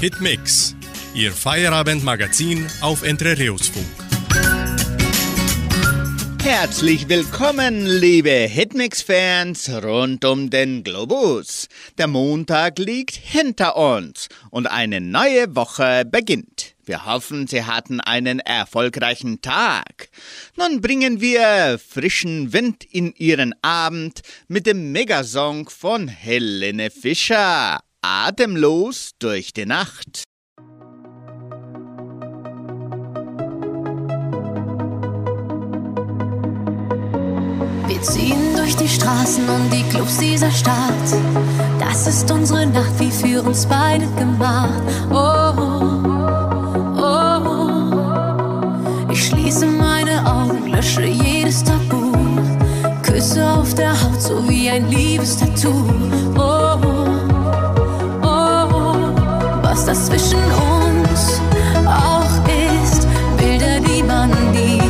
Hitmix, Ihr Feierabendmagazin auf Entrerios-Funk. Herzlich willkommen, liebe Hitmix-Fans rund um den Globus. Der Montag liegt hinter uns und eine neue Woche beginnt. Wir hoffen, Sie hatten einen erfolgreichen Tag. Nun bringen wir frischen Wind in Ihren Abend mit dem Megasong von Helene Fischer. Atemlos durch die Nacht. Wir ziehen durch die Straßen und die Clubs dieser Stadt. Das ist unsere Nacht, wie für uns beide gemacht. Oh, oh, oh. Ich schließe meine Augen, lösche jedes Tabu. Küsse auf der Haut, so wie ein Liebestattoo. Oh, oh, oh. Was das zwischen uns auch ist, Bilder, die man nie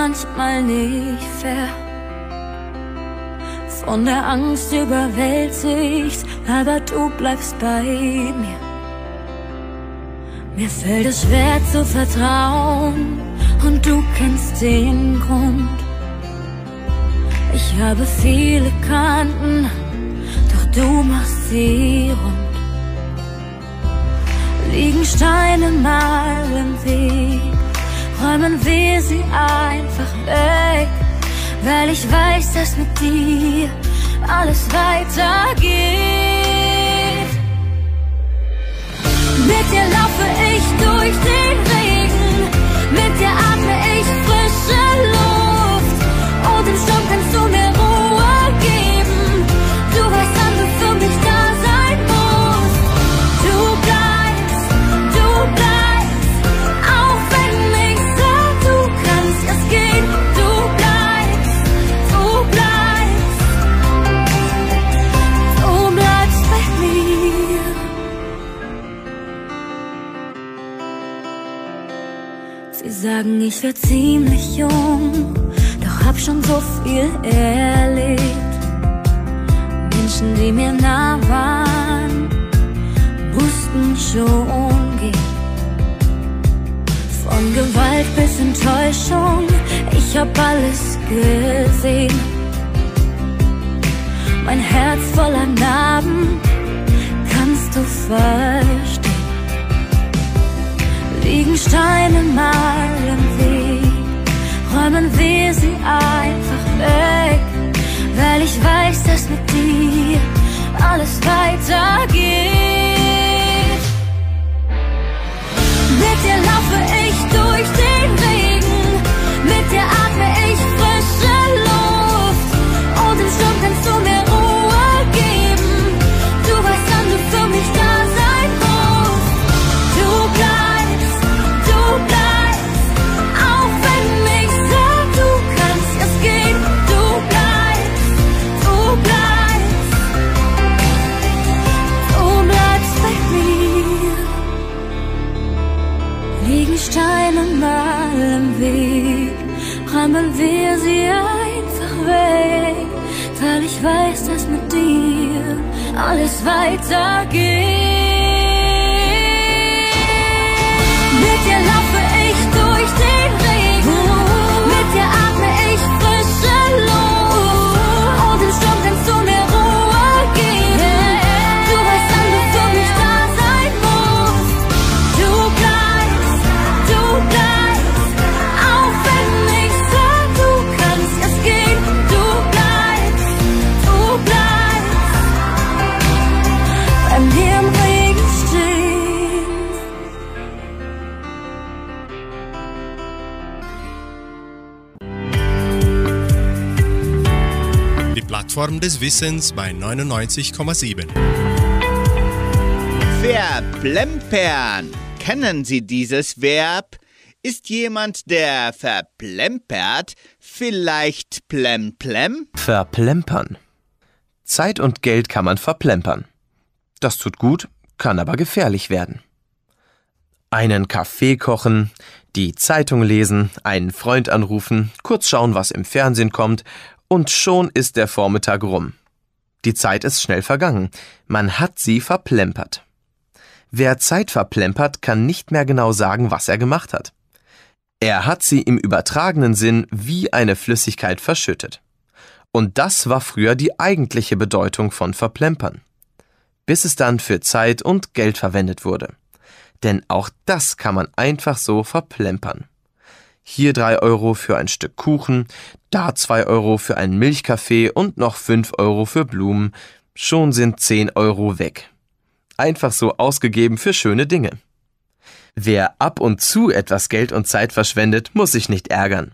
manchmal nicht fair. Von der Angst überwältigt, aber du bleibst bei mir. Mir fällt es schwer zu vertrauen und du kennst den Grund. Ich habe viele Kanten, doch du machst sie rund. Liegen Steine mal im Weg, räumen wir sie einfach weg, weil ich weiß, dass mit dir alles weitergeht. Mit dir laufe ich durch den Regen, mit dir atme ich frische Luft. Sagen, ich wär ziemlich jung, doch hab schon so viel erlebt. Menschen, die mir nah waren, mussten schon gehen. Von Gewalt bis Enttäuschung, ich hab alles gesehen. Mein Herz voller Narben, kannst du verstehen liegen Steine mal im Weg, räumen wir sie einfach weg, weil ich weiß, dass mit dir alles weitergeht. Mit dir laufe ich durch den Regen, alles weitergeht. Plattform des Wissens bei 99,7. Verplempern. Kennen Sie dieses Verb? Ist jemand, der verplempert, vielleicht plemplem? Verplempern. Zeit und Geld kann man verplempern. Das tut gut, kann aber gefährlich werden. Einen Kaffee kochen, die Zeitung lesen, einen Freund anrufen, kurz schauen, was im Fernsehen kommt und schon ist der Vormittag rum. Die Zeit ist schnell vergangen. Man hat sie verplempert. Wer Zeit verplempert, kann nicht mehr genau sagen, was er gemacht hat. Er hat sie im übertragenen Sinn wie eine Flüssigkeit verschüttet. Und das war früher die eigentliche Bedeutung von verplempern. Bis es dann für Zeit und Geld verwendet wurde. Denn auch das kann man einfach so verplempern. Hier drei Euro für ein Stück Kuchen, da zwei Euro für einen Milchkaffee und noch fünf Euro für Blumen. Schon sind zehn Euro weg. Einfach so ausgegeben für schöne Dinge. Wer ab und zu etwas Geld und Zeit verschwendet, muss sich nicht ärgern.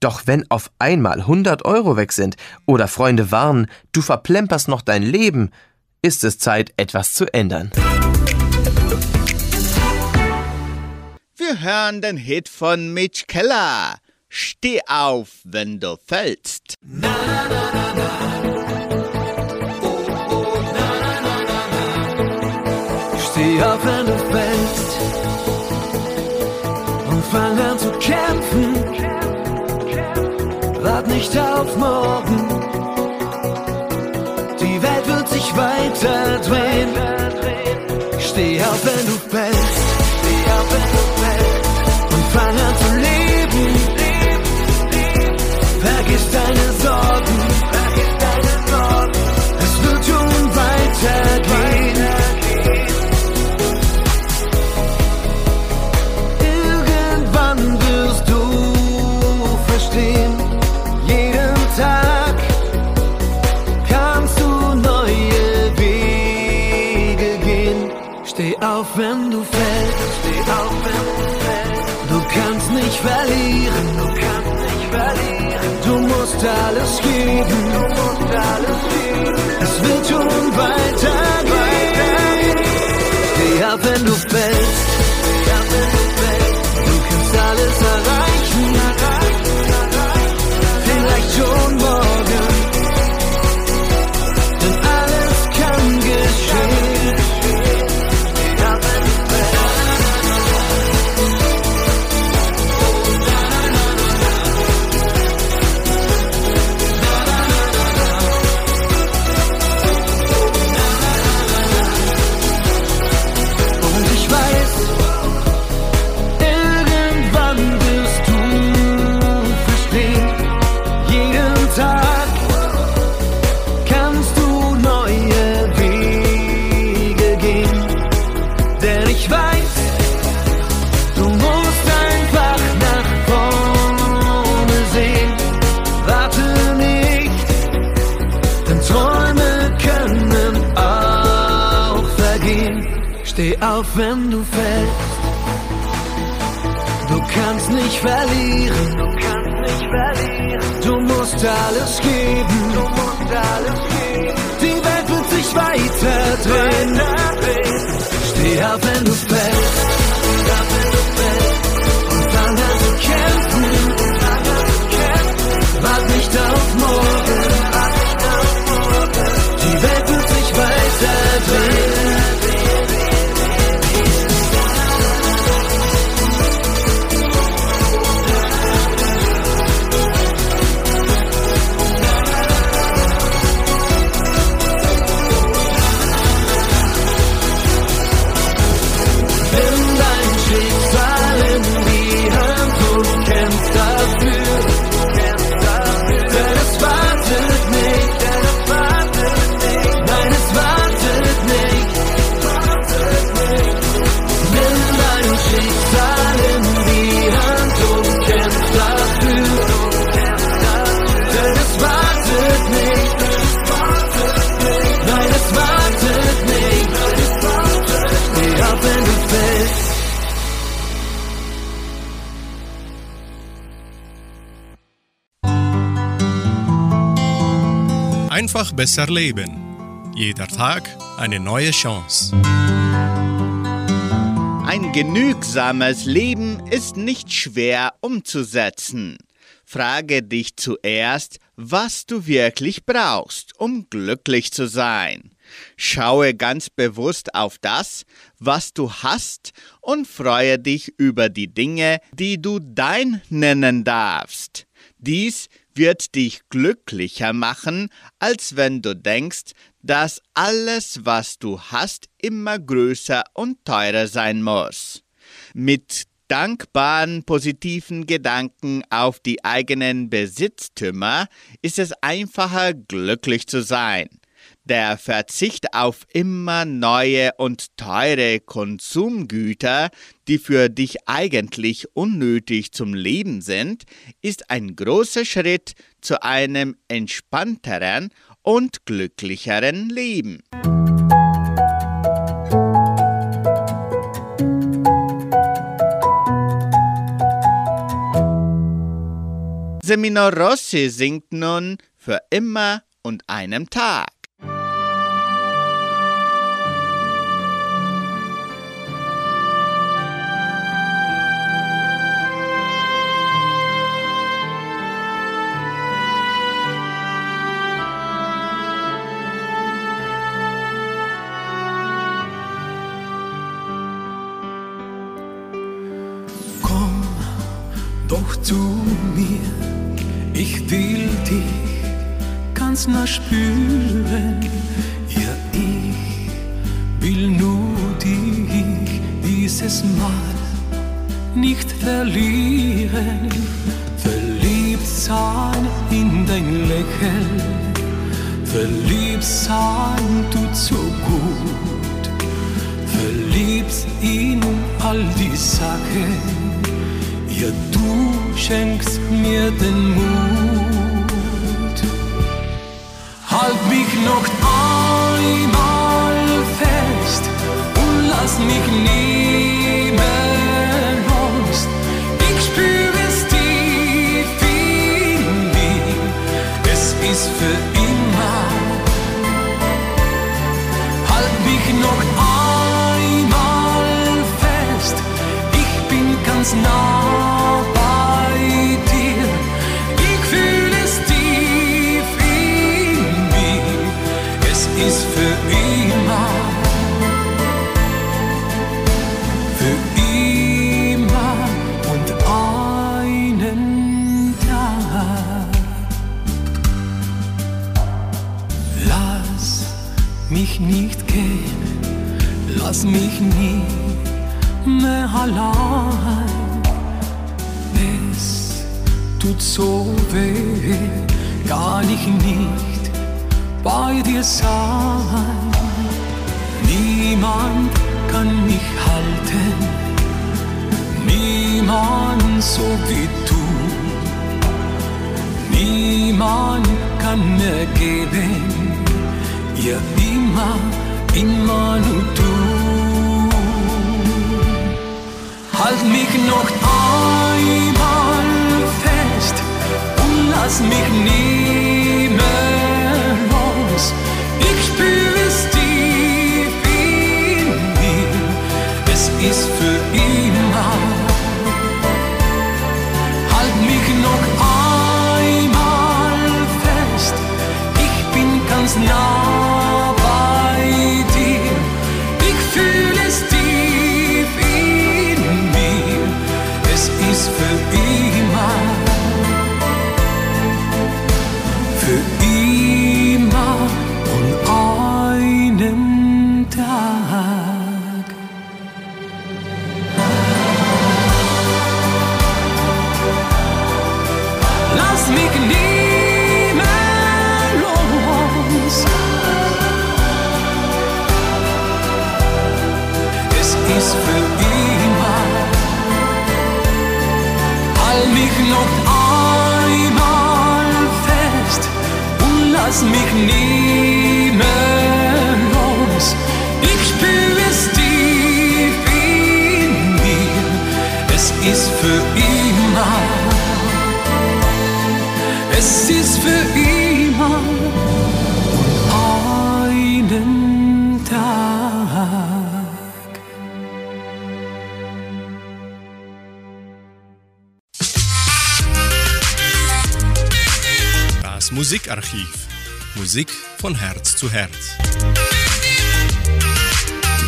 Doch wenn auf einmal 100 Euro weg sind oder Freunde warnen, du verplemperst noch dein Leben, ist es Zeit, etwas zu ändern. Wir hören den Hit von Mitch Keller. Steh auf, wenn du fällst. Na, na, na, na, oh, oh, Steh auf, wenn du fällst. Und fang an zu kämpfen. Wart nicht auf morgen. Die Welt wird sich weiter drehen. Auf, wenn du fällst. Du kannst nicht verlieren. Du kannst nicht verlieren. Du musst alles geben. Du musst alles geben. Die Welt wird sich weiter drehen. Steh auf, wenn du fällst. Steh auf, wenn du kämpfen. Wart nicht auf morgen. Einfach besser leben. Jeder Tag eine neue Chance. Ein genügsames Leben ist nicht schwer umzusetzen. Frage dich zuerst, was du wirklich brauchst, um glücklich zu sein. Schaue ganz bewusst auf das, was du hast und freue dich über die Dinge, die du dein nennen darfst. Dies wird dich glücklicher machen, als wenn du denkst, dass alles, was du hast, immer größer und teurer sein muss. Mit dankbaren, positiven Gedanken auf die eigenen Besitztümer ist es einfacher, glücklich zu sein. Der Verzicht auf immer neue und teure Konsumgüter, die für dich eigentlich unnötig zum Leben sind, ist ein großer Schritt zu einem entspannteren und glücklicheren Leben. Semino Rossi singt nun für immer und einem Tag. Ganz nah spüren. Ja, ich will nur dich dieses Mal nicht verlieren. Verliebt sein in dein Lächeln, verliebt sein tut so gut. Verliebt in all die Sachen, ja du schenkst mir den Mut. Halt mich noch einmal von Herz zu Herz.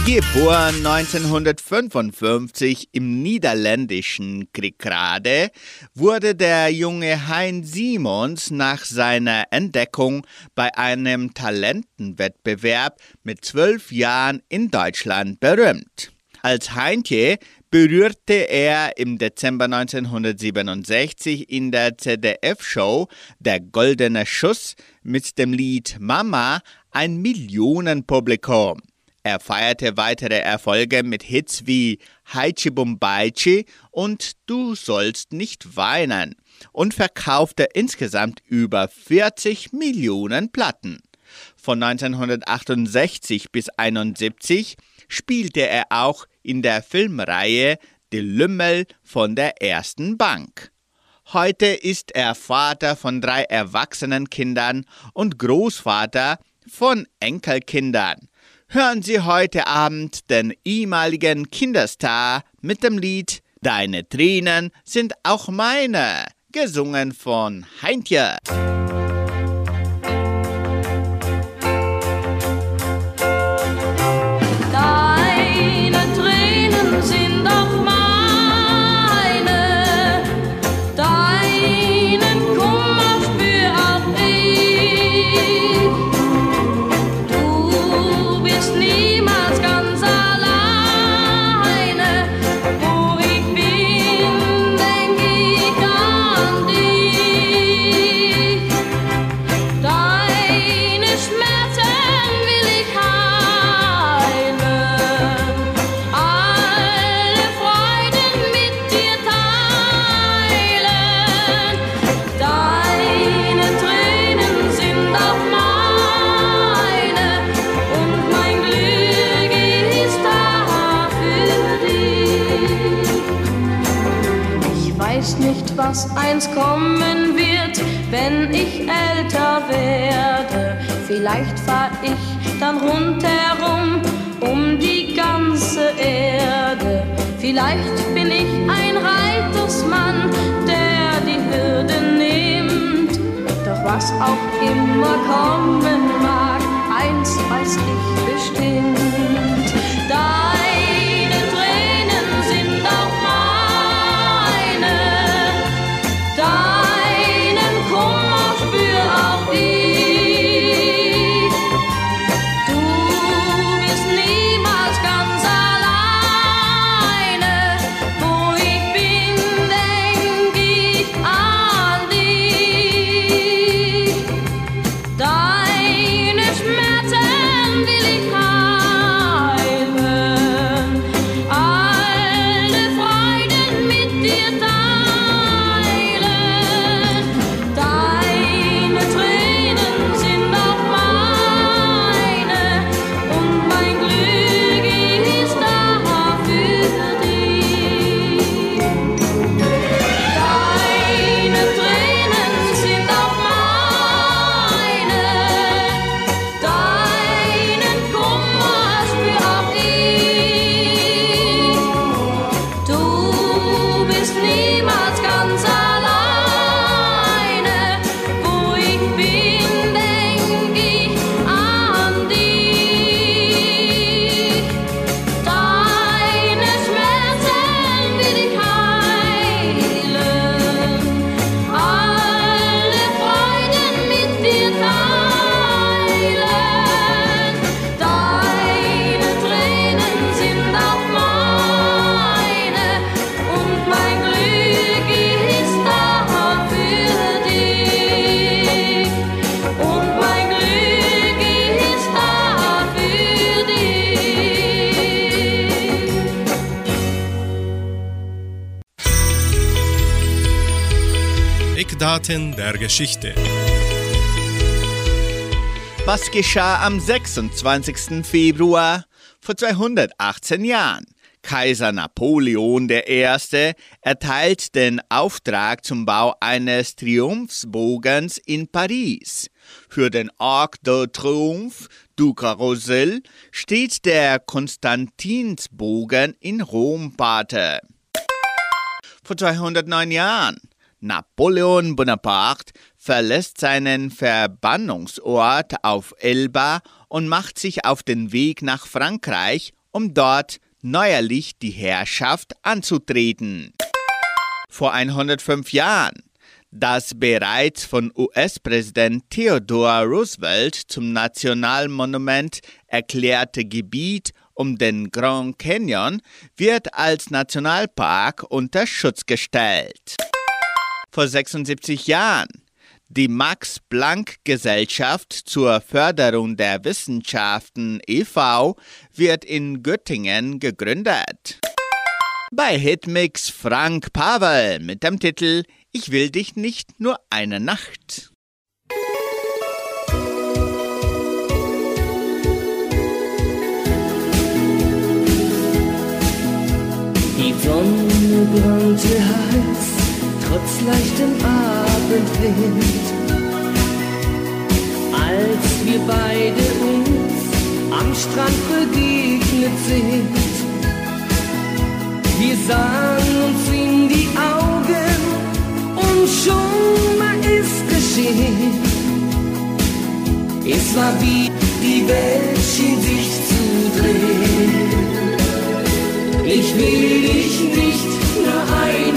Geboren 1955 im niederländischen Krikrade, wurde der junge Hein Simons nach seiner Entdeckung bei einem Talentenwettbewerb mit zwölf Jahren in Deutschland berühmt. Als Heintje berührte er im Dezember 1967 in der ZDF-Show Der Goldene Schuss mit dem Lied Mama ein Millionenpublikum. Er feierte weitere Erfolge mit Hits wie Haichi Bumbaichi und Du sollst nicht weinen und verkaufte insgesamt über 40 Millionen Platten. Von 1968 bis 1971 spielte er auch in der Filmreihe Die Lümmel von der ersten Bank. Heute ist er Vater von drei erwachsenen Kindern und Großvater von Enkelkindern. Hören Sie heute Abend den ehemaligen Kinderstar mit dem Lied Deine Tränen sind auch meine, gesungen von Heintje. Was einst kommen wird, wenn ich älter werde. Vielleicht fahr ich dann rundherum um die ganze Erde. Vielleicht bin ich ein Reitersmann, der die Hürde nimmt. Doch was auch immer kommen mag, eins weiß ich bestimmt. Deine der Geschichte. Was geschah am 26. Februar vor 218 Jahren? Kaiser Napoleon I. erteilt den Auftrag zum Bau eines Triumphsbogens in Paris. Für den Arc de Triomphe du Carrousel steht der Konstantinsbogen in Rom Pate. Vor 209 Jahren Napoleon Bonaparte verlässt seinen Verbannungsort auf Elba und macht sich auf den Weg nach Frankreich, um dort neuerlich die Herrschaft anzutreten. Vor 105 Jahren das bereits von US-Präsident Theodore Roosevelt zum Nationalmonument erklärte Gebiet um den Grand Canyon wird als Nationalpark unter Schutz gestellt. Vor 76 Jahren die Max-Planck-Gesellschaft zur Förderung der Wissenschaften e.V. wird in Göttingen gegründet. Bei Hitmix Frank Pavel mit dem Titel Ich will dich nicht nur eine Nacht. Die Sonne brannte heiß, trotz leichtem Abendwind. Als wir beide uns am Strand begegnet sind, wir sahen uns in die Augen und schon war es geschehen. Es war wie die Welt schien sich zu drehen. Ich will dich nicht nur eine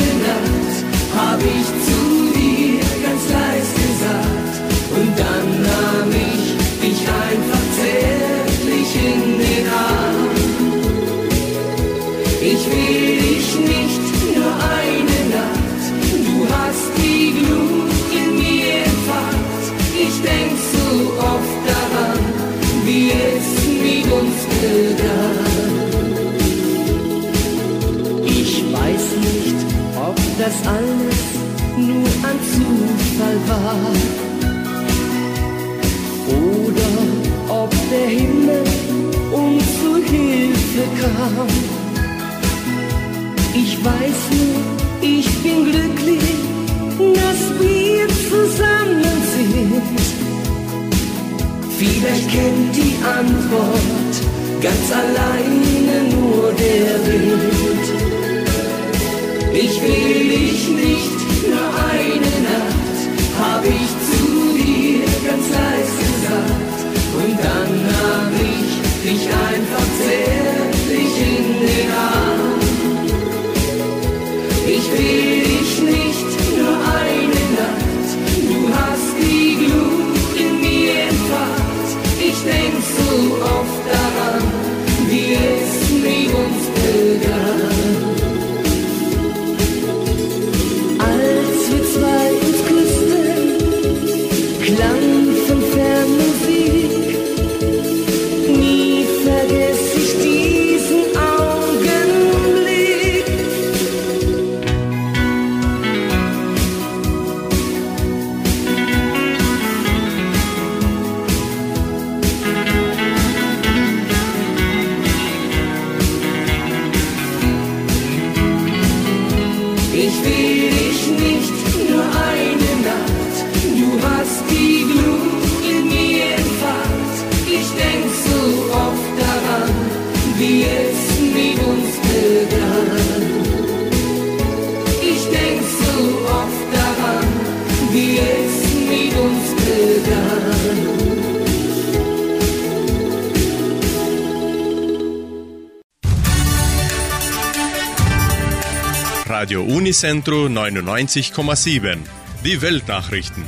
Unicentro 99,7. Die Weltnachrichten.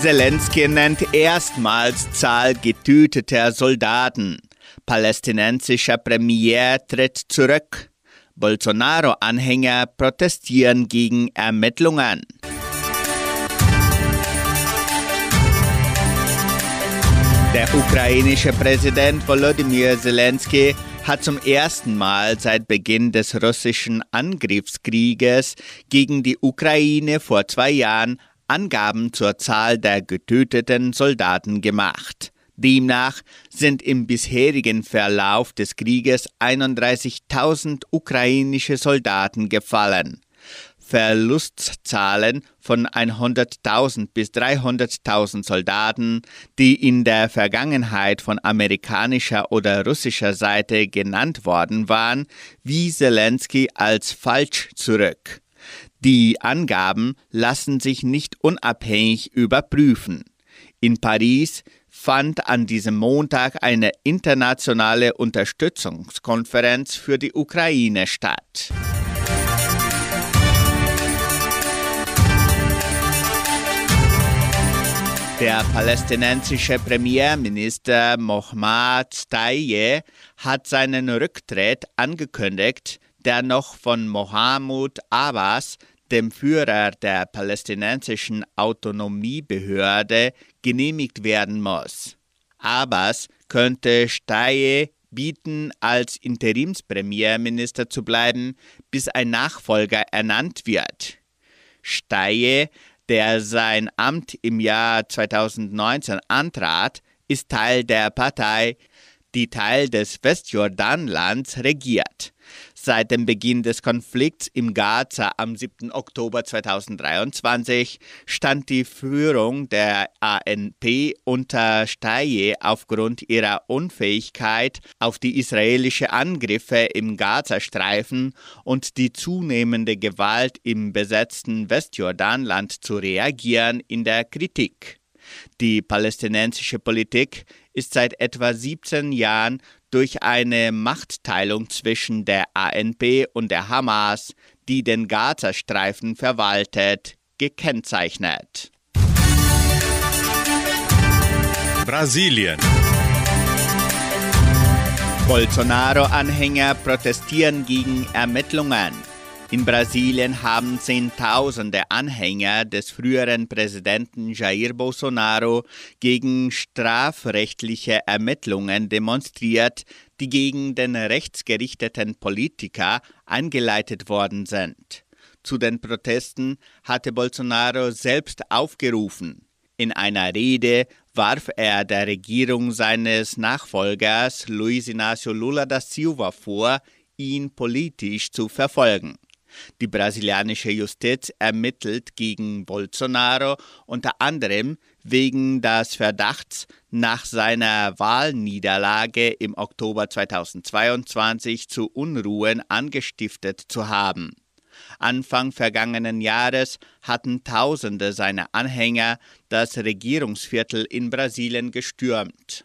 Zelensky nennt erstmals Zahl getöteter Soldaten. Palästinensischer Premier tritt zurück. Bolsonaro-Anhänger protestieren gegen Ermittlungen. Der ukrainische Präsident Volodymyr Zelensky hat zum ersten Mal seit Beginn des russischen Angriffskrieges gegen die Ukraine vor zwei Jahren Angaben zur Zahl der getöteten Soldaten gemacht. Demnach sind im bisherigen Verlauf des Krieges 31.000 ukrainische Soldaten gefallen. Verlustzahlen von 100.000 bis 300.000 Soldaten, die in der Vergangenheit von amerikanischer oder russischer Seite genannt worden waren, wies Zelensky als falsch zurück. Die Angaben lassen sich nicht unabhängig überprüfen. In Paris fand an diesem Montag eine internationale Unterstützungskonferenz für die Ukraine statt. Der palästinensische Premierminister Mohammad Taye hat seinen Rücktritt angekündigt, der noch von Mohammed Abbas, dem Führer der palästinensischen Autonomiebehörde, genehmigt werden muss. Abbas könnte Taye bieten, als Interimspremierminister zu bleiben, bis ein Nachfolger ernannt wird. Steye der sein Amt im Jahr 2019 antrat, ist Teil der Partei, die Teil des Westjordanlands regiert. Seit dem Beginn des Konflikts im Gaza am 7. Oktober 2023 stand die Führung der ANP unter Steye aufgrund ihrer Unfähigkeit, auf die israelische Angriffe im Gazastreifen und die zunehmende Gewalt im besetzten Westjordanland zu reagieren in der Kritik. Die palästinensische Politik ist seit etwa 17 Jahren durch eine Machtteilung zwischen der ANP und der Hamas, die den Gazastreifen verwaltet, gekennzeichnet. Brasilien. Bolsonaro-Anhänger protestieren gegen Ermittlungen. In Brasilien haben Zehntausende Anhänger des früheren Präsidenten Jair Bolsonaro gegen strafrechtliche Ermittlungen demonstriert, die gegen den rechtsgerichteten Politiker eingeleitet worden sind. Zu den Protesten hatte Bolsonaro selbst aufgerufen. In einer Rede warf er der Regierung seines Nachfolgers Luiz Inácio Lula da Silva vor, ihn politisch zu verfolgen. Die brasilianische Justiz ermittelt gegen Bolsonaro unter anderem wegen des Verdachts, nach seiner Wahlniederlage im Oktober 2022 zu Unruhen angestiftet zu haben. Anfang vergangenen Jahres hatten Tausende seiner Anhänger das Regierungsviertel in Brasilien gestürmt.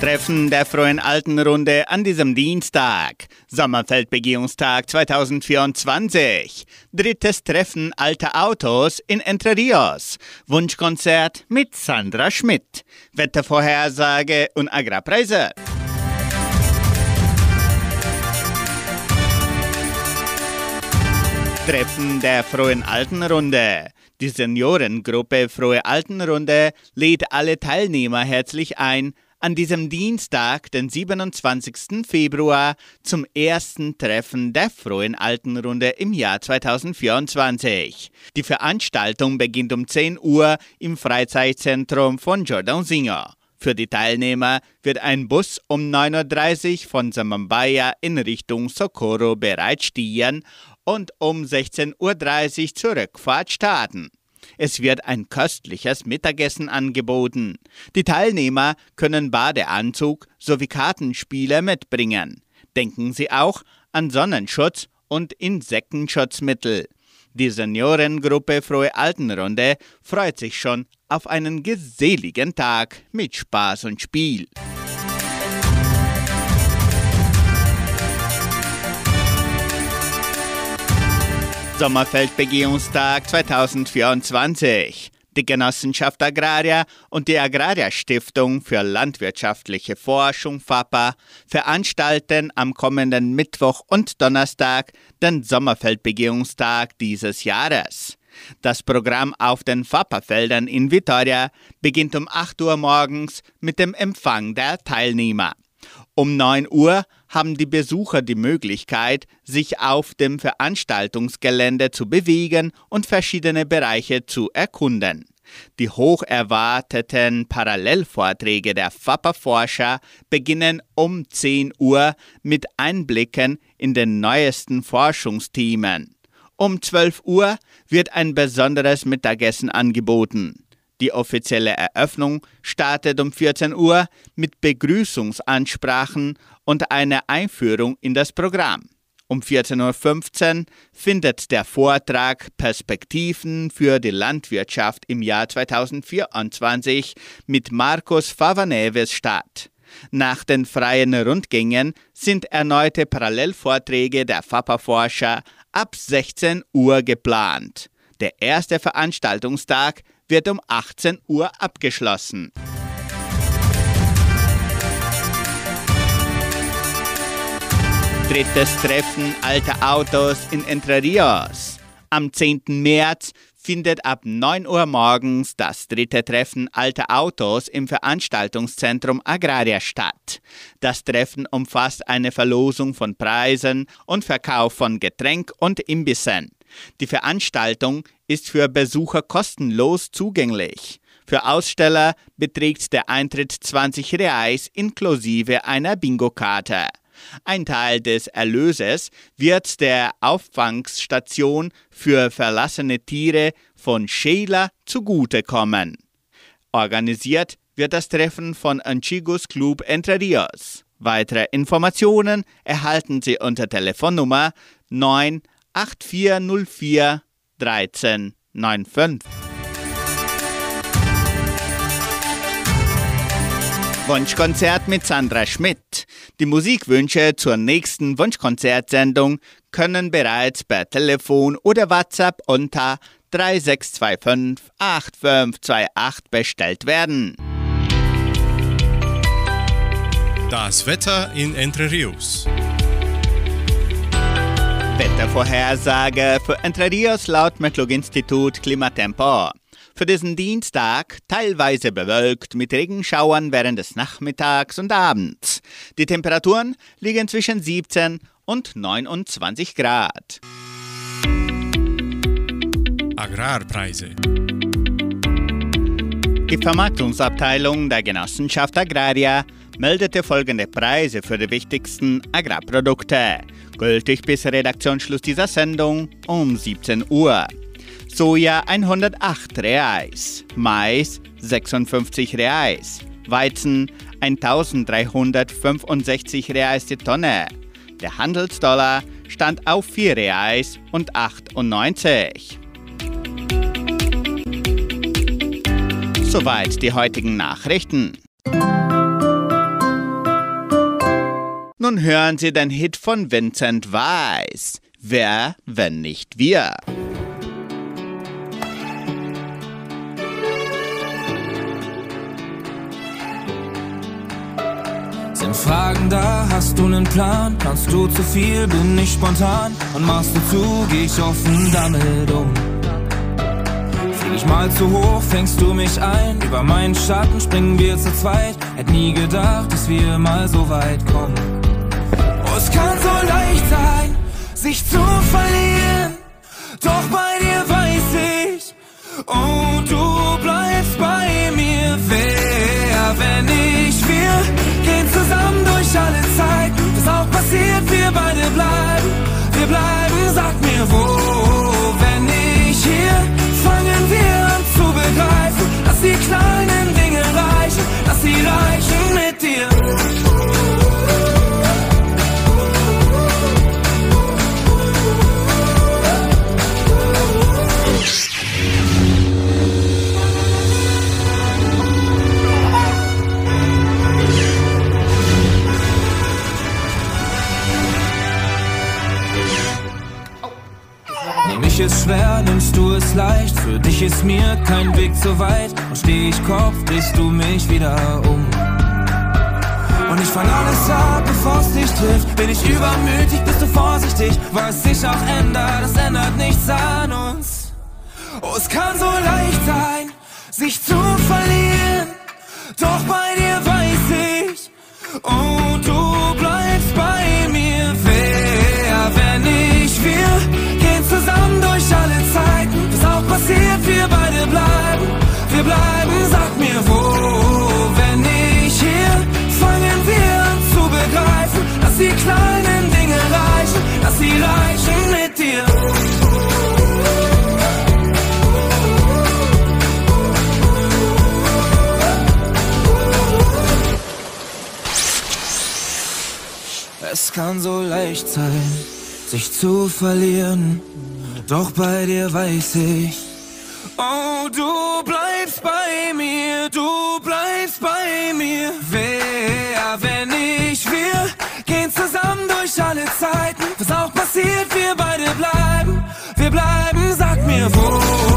Treffen der Freien Altenrunde an diesem Dienstag. Sommerfeldbegehungstag 2024. Drittes Treffen alter Autos in Entre Rios. Wunschkonzert mit Sandra Schmidt. Wettervorhersage und Agrarpreise. Treffen der Frohen Altenrunde. Die Seniorengruppe Frohe Altenrunde lädt alle Teilnehmer herzlich ein, an diesem Dienstag, den 27. Februar, zum ersten Treffen der Frohen Altenrunde im Jahr 2024. Die Veranstaltung beginnt um 10 Uhr im Freizeitzentrum von Jordan Singer. Für die Teilnehmer wird ein Bus um 9.30 Uhr von Samambaya in Richtung Socorro bereitstehen und um 16.30 Uhr zur Rückfahrt starten. Es wird ein köstliches Mittagessen angeboten. Die Teilnehmer können Badeanzug sowie Kartenspiele mitbringen. Denken Sie auch an Sonnenschutz und Insektenschutzmittel. Die Seniorengruppe Frohe Altenrunde freut sich schon auf einen geseligen Tag mit Spaß und Spiel. Sommerfeldbegehungstag 2024. Die Genossenschaft Agraria und die Agraria Stiftung für landwirtschaftliche Forschung FAPA veranstalten am kommenden Mittwoch und Donnerstag den Sommerfeldbegehungstag dieses Jahres. Das Programm auf den FAPA-Feldern in Vitoria beginnt um 8 Uhr morgens mit dem Empfang der Teilnehmer. Um 9 Uhr haben die Besucher die Möglichkeit, sich auf dem Veranstaltungsgelände zu bewegen und verschiedene Bereiche zu erkunden. Die hoch erwarteten Parallelvorträge der FAPA-Forscher beginnen um 10 Uhr mit Einblicken in den neuesten Forschungsthemen. Um 12 Uhr wird ein besonderes Mittagessen angeboten. Die offizielle Eröffnung startet um 14 Uhr mit Begrüßungsansprachen und einer Einführung in das Programm. Um 14.15 Uhr findet der Vortrag Perspektiven für die Landwirtschaft im Jahr 2024 mit Markus Favaneves statt. Nach den freien Rundgängen sind erneute Parallelvorträge der FAPA-Forscher ab 16 Uhr geplant. Der erste Veranstaltungstag wird um 18 Uhr abgeschlossen. Drittes Treffen alter Autos in Entre Rios. Am 10. März findet ab 9 Uhr morgens das dritte Treffen alter Autos im Veranstaltungszentrum Agraria statt. Das Treffen umfasst eine Verlosung von Preisen und Verkauf von Getränk und Imbissen. Die Veranstaltung ist für Besucher kostenlos zugänglich. Für Aussteller beträgt der Eintritt 20 Reais inklusive einer Bingo-Karte. Ein Teil des Erlöses wird der Auffangstation für verlassene Tiere von Sheila zugutekommen. Organisiert wird das Treffen von Anchigos Club Entre Rios. Weitere Informationen erhalten Sie unter Telefonnummer 98404 1395. Wunschkonzert mit Sandra Schmidt. Die Musikwünsche zur nächsten Wunschkonzertsendung können bereits per Telefon oder WhatsApp unter 3625 8528 bestellt werden. Das Wetter in Entre Rios. Wettervorhersage für Entre Rios laut Metlog-Institut Klimatempo. Für diesen Dienstag teilweise bewölkt mit Regenschauern während des Nachmittags und Abends. Die Temperaturen liegen zwischen 17 und 29 Grad. Agrarpreise. Die Vermarktungsabteilung der Genossenschaft Agraria meldete folgende Preise für die wichtigsten Agrarprodukte. Gültig bis Redaktionsschluss dieser Sendung um 17 Uhr. Soja 108 Reais, Mais 56 Reais, Weizen 1365 Reais die Tonne. Der Handelsdollar stand auf 4 Reais und 98. Soweit die heutigen Nachrichten. Nun hören Sie den Hit von Vincent Weiss. Wer, wenn nicht wir? Fragen da, hast du nen Plan? Kannst du zu viel, bin ich spontan. Und machst du zu, geh ich offen damit um. Flieg ich mal zu hoch, fängst du mich ein. Über meinen Schatten springen wir zu zweit. Hätt nie gedacht, dass wir mal so weit kommen. Oh, es kann so leicht sein, sich zu verlieren. Doch bei dir weiß ich Oh, du bleibst bei wir beide bleiben. Wir bleiben, sag mir wo Wenn ich hier. Fangen wir an zu begreifen Dass die kleinen Dinge reichen Dass sie reichen es schwer, nimmst du es leicht. Für dich ist mir kein Weg zu weit. Und steh ich Kopf, drehst du mich wieder um. Und ich fang alles ab, bevor es dich trifft. Bin ich übermütig, bist du vorsichtig. Was sich auch ändert, das ändert nichts an uns. Oh, es kann so leicht sein, sich zu verlieren. Doch bei dir weiß ich, oh, du kann so leicht sein, sich zu verlieren, doch bei dir weiß ich, oh, du bleibst bei mir, du bleibst bei mir. Wer, wenn nicht wir, gehen zusammen durch alle Zeiten. Was auch passiert, wir beide bleiben, wir bleiben, sag mir wo,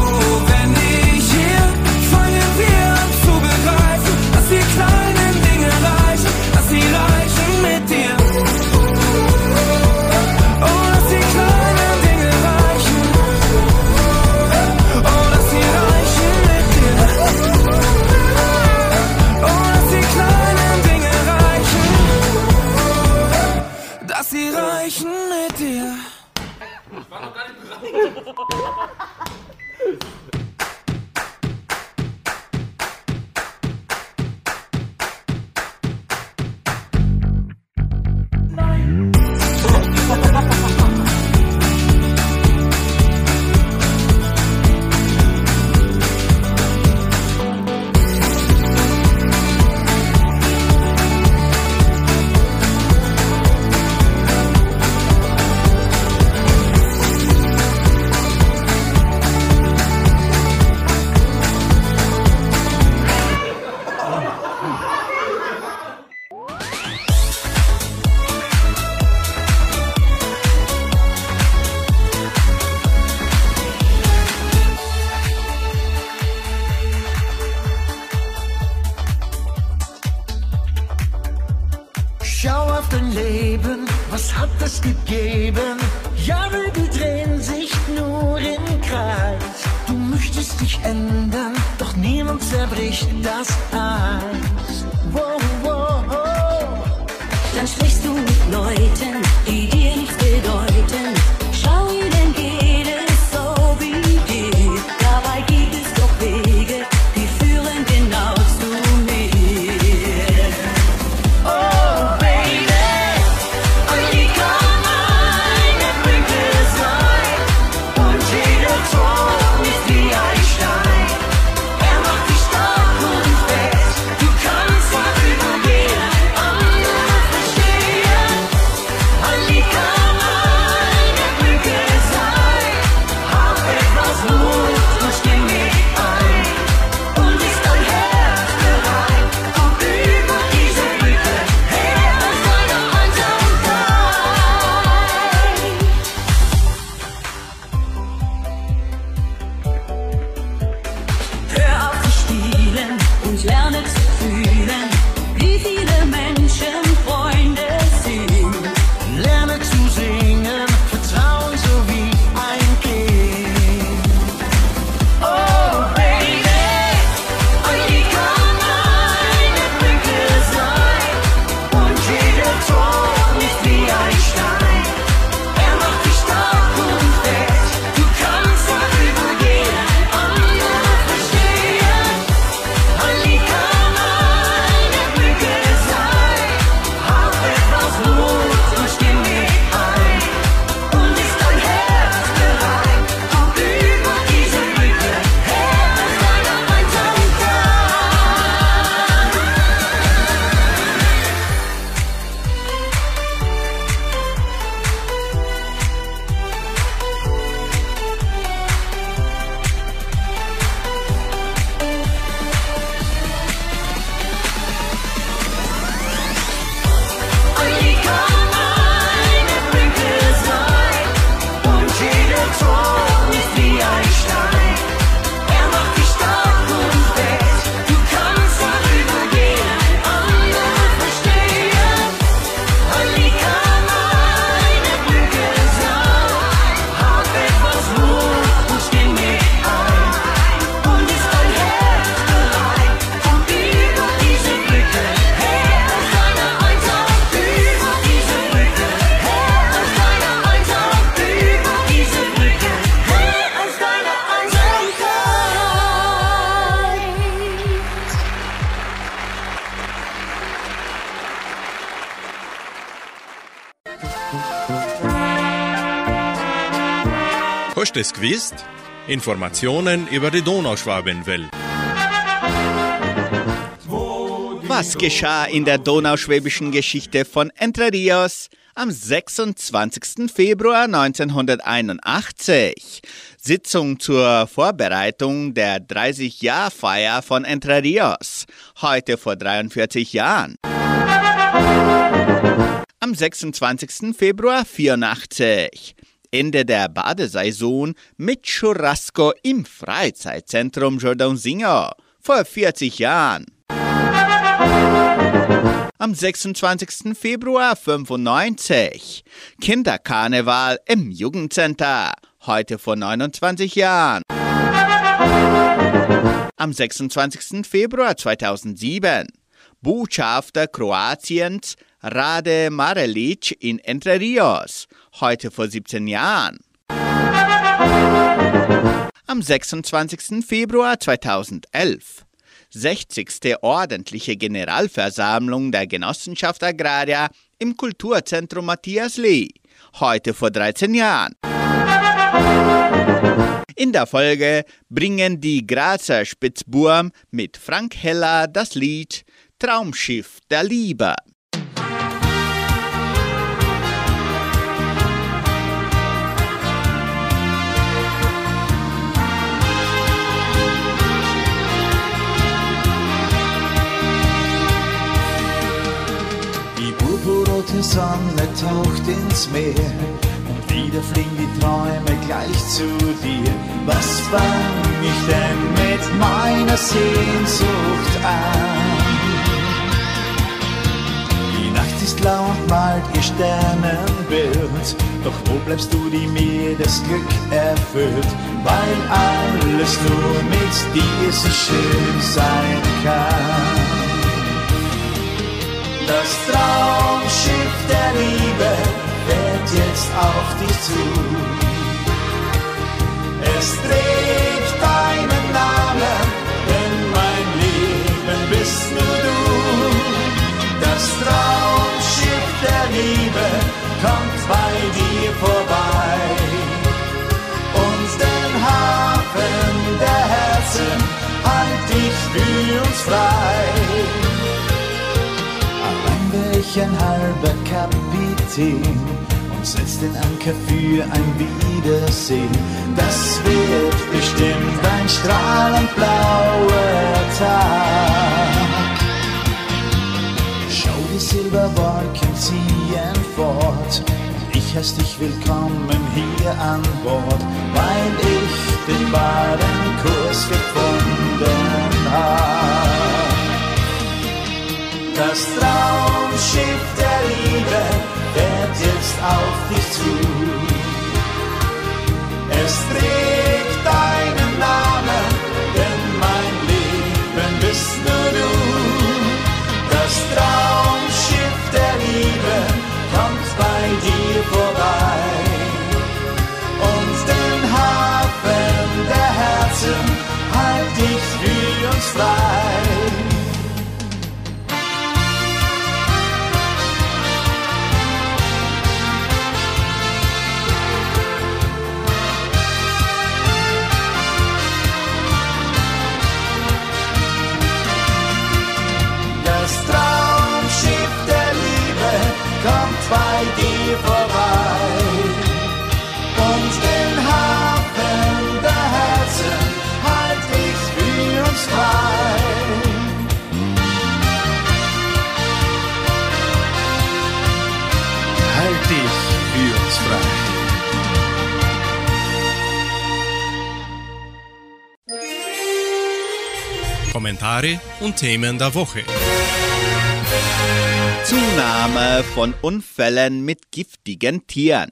Gewusst? Informationen über die Donauschwabenwelle. Was geschah in der donauschwäbischen Geschichte von Entre Rios am 26. Februar 1981? Sitzung zur Vorbereitung der 30-Jahr-Feier von Entre Rios, heute vor 43 Jahren. Am 26. Februar 84. Ende der Badesaison mit Churrasco im Freizeitzentrum Jordan Singer vor 40 Jahren. Am 26. Februar 95. Kinderkarneval im Jugendcenter. Heute vor 29 Jahren. Am 26. Februar 2007. Botschafter Kroatiens Rade Marelic in Entre Rios. Heute vor 17 Jahren. Am 26. Februar 2011. 60. ordentliche Generalversammlung der Genossenschaft Agraria im Kulturzentrum Matthias Lee, heute vor 13 Jahren. In der Folge bringen die Grazer Spitzburm mit Frank Heller das Lied Traumschiff der Liebe. Purpurrote Sonne taucht ins Meer und wieder fliegen die Träume gleich zu dir. Was fang ich denn mit meiner Sehnsucht an? Die Nacht ist lau und malt ihr Sternenbild, doch wo bleibst du, die mir das Glück erfüllt? Weil alles nur mit dir so schön sein kann. Das Traumschiff der Liebe fährt jetzt auf dich zu. Es trägt deinen Namen, denn mein Leben bist nur du. Das Traumschiff der Liebe kommt bei dir vorbei. Und den Hafen der Herzen halt dich für uns frei. Ich ein halber Kapitän und setz den Anker für ein Wiedersehen. Das wird bestimmt ein strahlend blauer Tag. Schau, die Silberwolken ziehen fort. Ich heiß dich willkommen hier an Bord, weil ich den wahren Kurs gefunden hab. Das Traumschiff der Liebe fährt jetzt auf dich zu. Es trägt deinen Namen, denn mein Leben bist nur du. Das Traumschiff der Liebe kommt bei dir vorbei. Und den Hafen der Herzen halt dich für uns frei. Kommentare und Themen der Woche. Zunahme von Unfällen mit giftigen Tieren.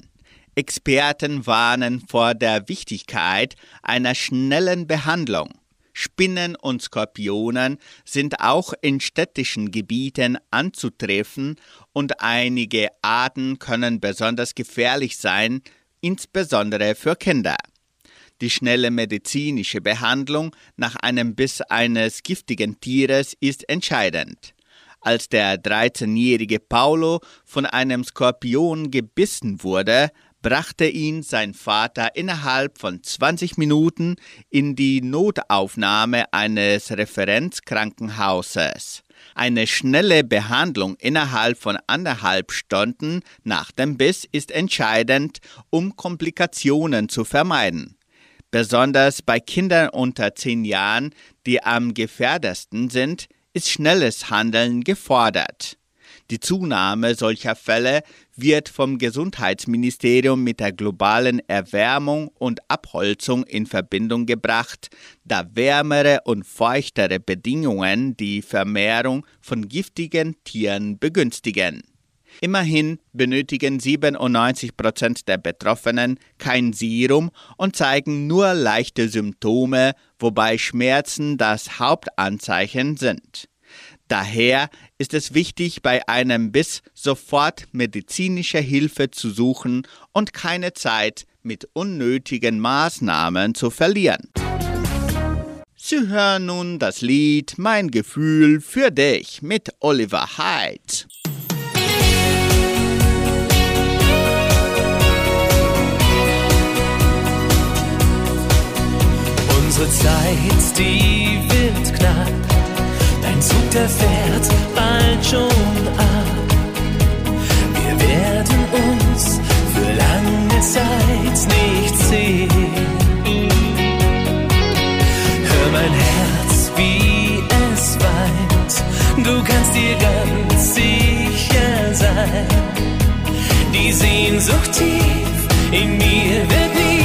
Experten warnen vor der Wichtigkeit einer schnellen Behandlung. Spinnen und Skorpionen sind auch in städtischen Gebieten anzutreffen und einige Arten können besonders gefährlich sein, insbesondere für Kinder. Die schnelle medizinische Behandlung nach einem Biss eines giftigen Tieres ist entscheidend. Als der 13-jährige Paulo von einem Skorpion gebissen wurde, brachte ihn sein Vater innerhalb von 20 Minuten in die Notaufnahme eines Referenzkrankenhauses. Eine schnelle Behandlung innerhalb von anderthalb Stunden nach dem Biss ist entscheidend, um Komplikationen zu vermeiden. Besonders bei Kindern unter 10 Jahren, die am gefährdesten sind, ist schnelles Handeln gefordert. Die Zunahme solcher Fälle wird vom Gesundheitsministerium mit der globalen Erwärmung und Abholzung in Verbindung gebracht, da wärmere und feuchtere Bedingungen die Vermehrung von giftigen Tieren begünstigen. Immerhin benötigen 97 Prozent der Betroffenen kein Serum und zeigen nur leichte Symptome, wobei Schmerzen das Hauptanzeichen sind. Daher ist es wichtig, bei einem Biss sofort medizinische Hilfe zu suchen und keine Zeit mit unnötigen Maßnahmen zu verlieren. Sie hören nun das Lied Mein Gefühl für dich mit Oliver Hyde. Unsere Zeit, die wird knapp. Dein Zug, der fährt bald schon ab. Wir werden uns für lange Zeit nicht sehen. Hör mein Herz, wie es weint. Du kannst dir ganz sicher sein. Die Sehnsucht tief in mir wird nie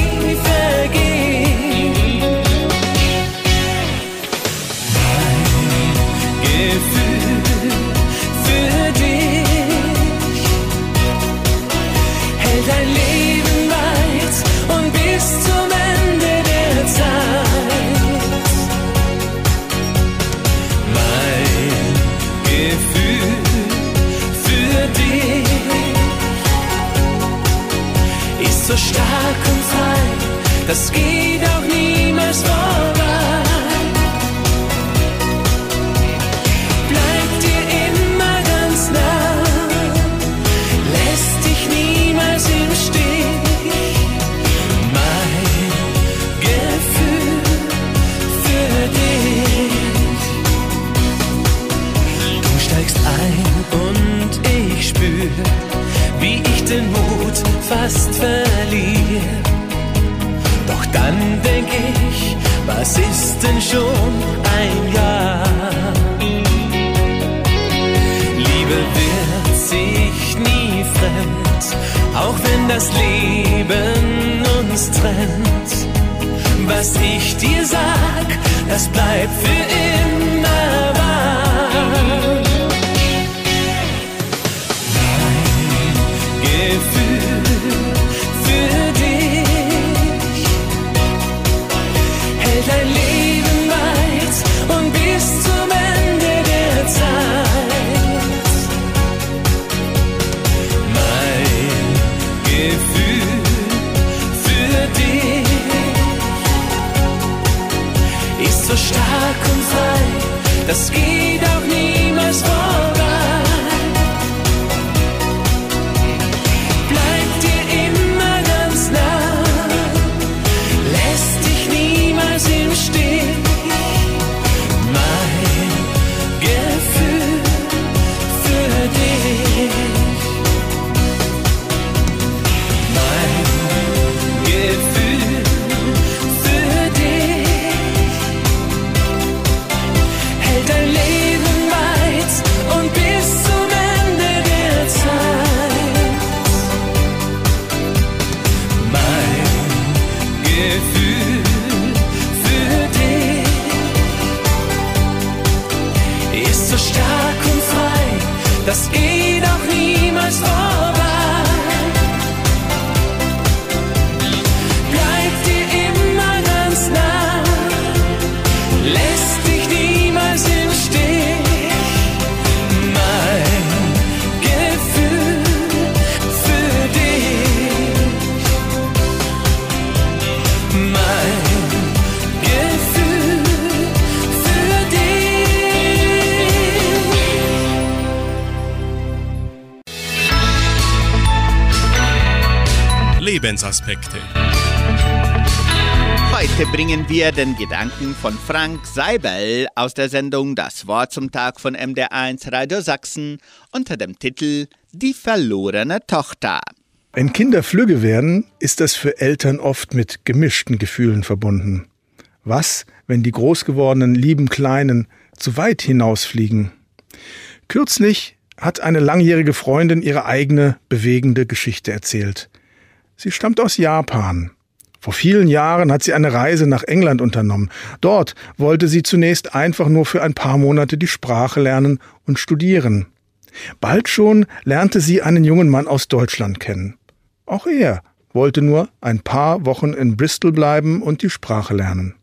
frei, das denn schon ein Jahr? Liebe wird sich nie fremd, auch wenn das Leben uns trennt. Was ich dir sag, das bleibt für immer Lebensaspekte. Heute bringen wir den Gedanken von Frank Seibel aus der Sendung Das Wort zum Tag von MDR1 Radio Sachsen unter dem Titel Die verlorene Tochter. Wenn Kinder flügge werden, ist das für Eltern oft mit gemischten Gefühlen verbunden. Was, wenn die groß gewordenen lieben Kleinen zu weit hinausfliegen? Kürzlich hat eine langjährige Freundin ihre eigene bewegende Geschichte erzählt. Sie stammt aus Japan. Vor vielen Jahren hat sie eine Reise nach England unternommen. Dort wollte sie zunächst einfach nur für ein paar Monate die Sprache lernen und studieren. Bald schon lernte sie einen jungen Mann aus Deutschland kennen. Auch er wollte nur ein paar Wochen in Bristol bleiben und die Sprache lernen.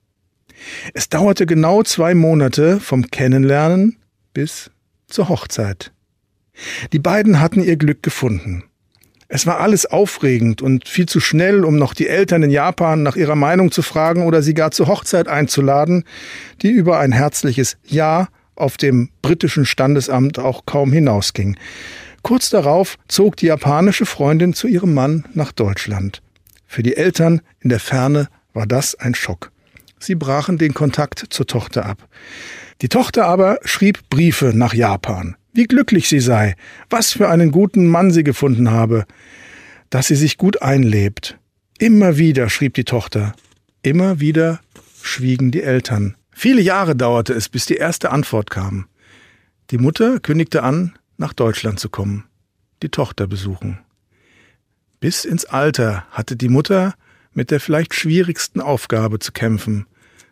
Es dauerte genau zwei Monate vom Kennenlernen bis zur Hochzeit. Die beiden hatten ihr Glück gefunden. Es war alles aufregend und viel zu schnell, um noch die Eltern in Japan nach ihrer Meinung zu fragen oder sie gar zur Hochzeit einzuladen, die über ein herzliches Ja auf dem britischen Standesamt auch kaum hinausging. Kurz darauf zog die japanische Freundin zu ihrem Mann nach Deutschland. Für die Eltern in der Ferne war das ein Schock. Sie brachen den Kontakt zur Tochter ab. Die Tochter aber schrieb Briefe nach Japan wie glücklich sie sei, was für einen guten Mann sie gefunden habe, dass sie sich gut einlebt. Immer wieder, schrieb die Tochter, immer wieder schwiegen die Eltern. Viele Jahre dauerte es, bis die erste Antwort kam. Die Mutter kündigte an, nach Deutschland zu kommen, die Tochter besuchen. Bis ins Alter hatte die Mutter mit der vielleicht schwierigsten Aufgabe zu kämpfen.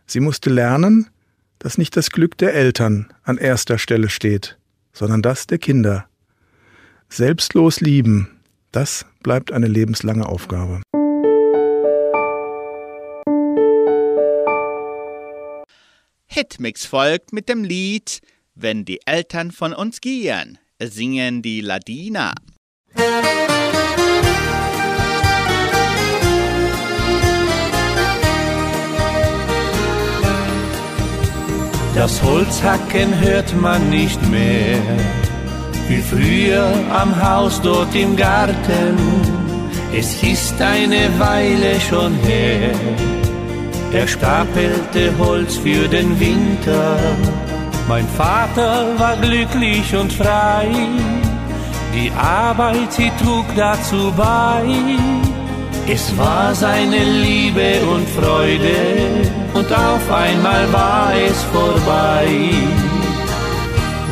Sie musste lernen, dass nicht das Glück der Eltern an erster Stelle steht, sondern das der Kinder. Selbstlos lieben, das bleibt eine lebenslange Aufgabe. Hitmix folgt mit dem Lied Wenn die Eltern von uns gehen, singen die Ladina. Das Holzhacken hört man nicht mehr, wie früher am Haus dort im Garten. Es ist eine Weile schon her, er stapelte Holz für den Winter. Mein Vater war glücklich und frei, die Arbeit, sie trug dazu bei. Es war seine Liebe und Freude und auf einmal war es vorbei.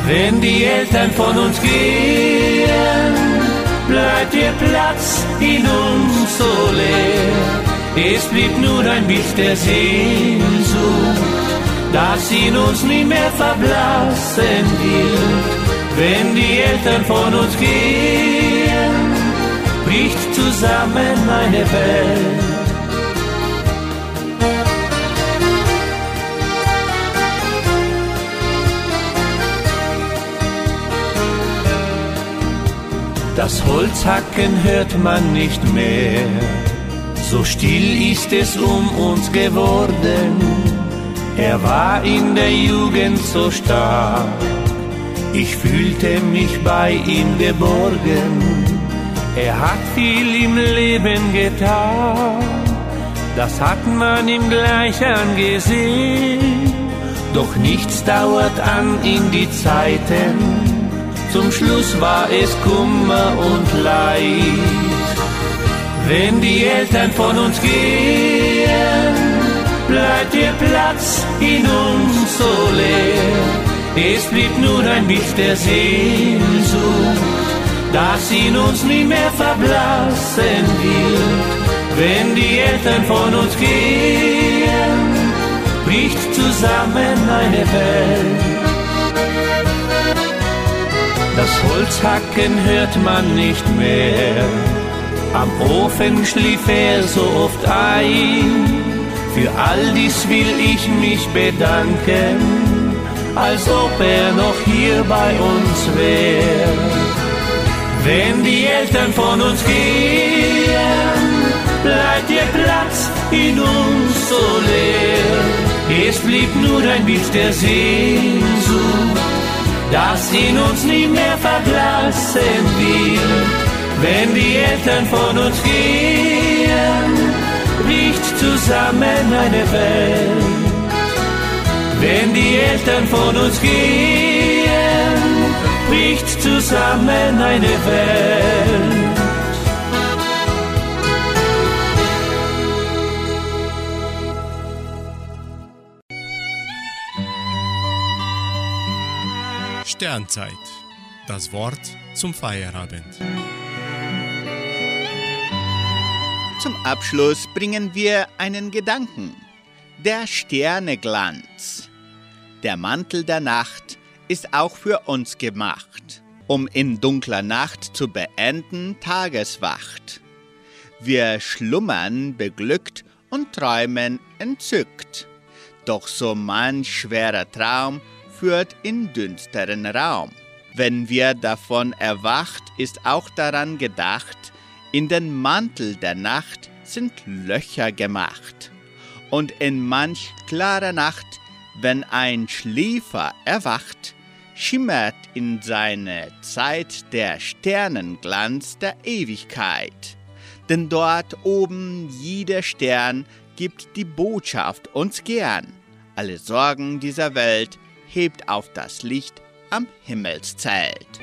Wenn die Eltern von uns gehen, bleibt ihr Platz in uns so leer. Es blieb nur ein Bild der Sehnsucht, das in uns nie mehr verblassen wird. Wenn die Eltern von uns gehen, bricht zusammen meine Welt. Das Holzhacken hört man nicht mehr, so still ist es um uns geworden. Er war in der Jugend so stark, ich fühlte mich bei ihm geborgen. Er hat viel im Leben getan, das hat man ihm gleich angesehen. Doch nichts dauert an in die Zeiten, zum Schluss war es Kummer und Leid. Wenn die Eltern von uns gehen, bleibt ihr Platz in uns so leer. Es blieb nur ein Bild der Sehnsucht das in uns nie mehr verblassen wird. Wenn die Eltern von uns gehen, bricht zusammen eine Welt. Das Holzhacken hört man nicht mehr, am Ofen schlief er so oft ein. Für all dies will ich mich bedanken, als ob er noch hier bei uns wäre. Wenn die Eltern von uns gehen, bleibt ihr Platz in uns so leer. Es blieb nur ein Bild der Sehnsucht, das in uns nie mehr verblassen wird. Wenn die Eltern von uns gehen, bricht zusammen eine Welt. Wenn die Eltern von uns gehen, bricht zusammen eine Welt. Sternzeit. Das Wort zum Feierabend. Zum Abschluss bringen wir einen Gedanken. Der Sterneglanz. Der Mantel der Nacht ist auch für uns gemacht, um in dunkler Nacht zu beenden Tageswacht. Wir schlummern beglückt und träumen entzückt. Doch so manch schwerer Traum führt in düsteren Raum. Wenn wir davon erwacht, ist auch daran gedacht, in den Mantel der Nacht sind Löcher gemacht. Und in manch klarer Nacht, wenn ein Schliefer erwacht, schimmert in seine Zeit der Sternenglanz der Ewigkeit. Denn dort oben jeder Stern gibt die Botschaft uns gern. Alle Sorgen dieser Welt hebt auf das Licht am Himmelszelt.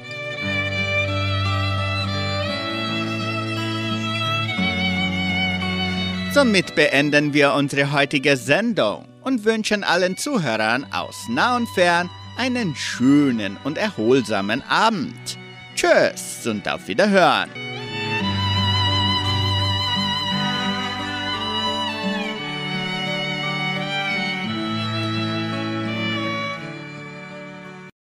Somit beenden wir unsere heutige Sendung und wünschen allen Zuhörern aus nah und fern einen schönen und erholsamen Abend. Tschüss und auf Wiederhören.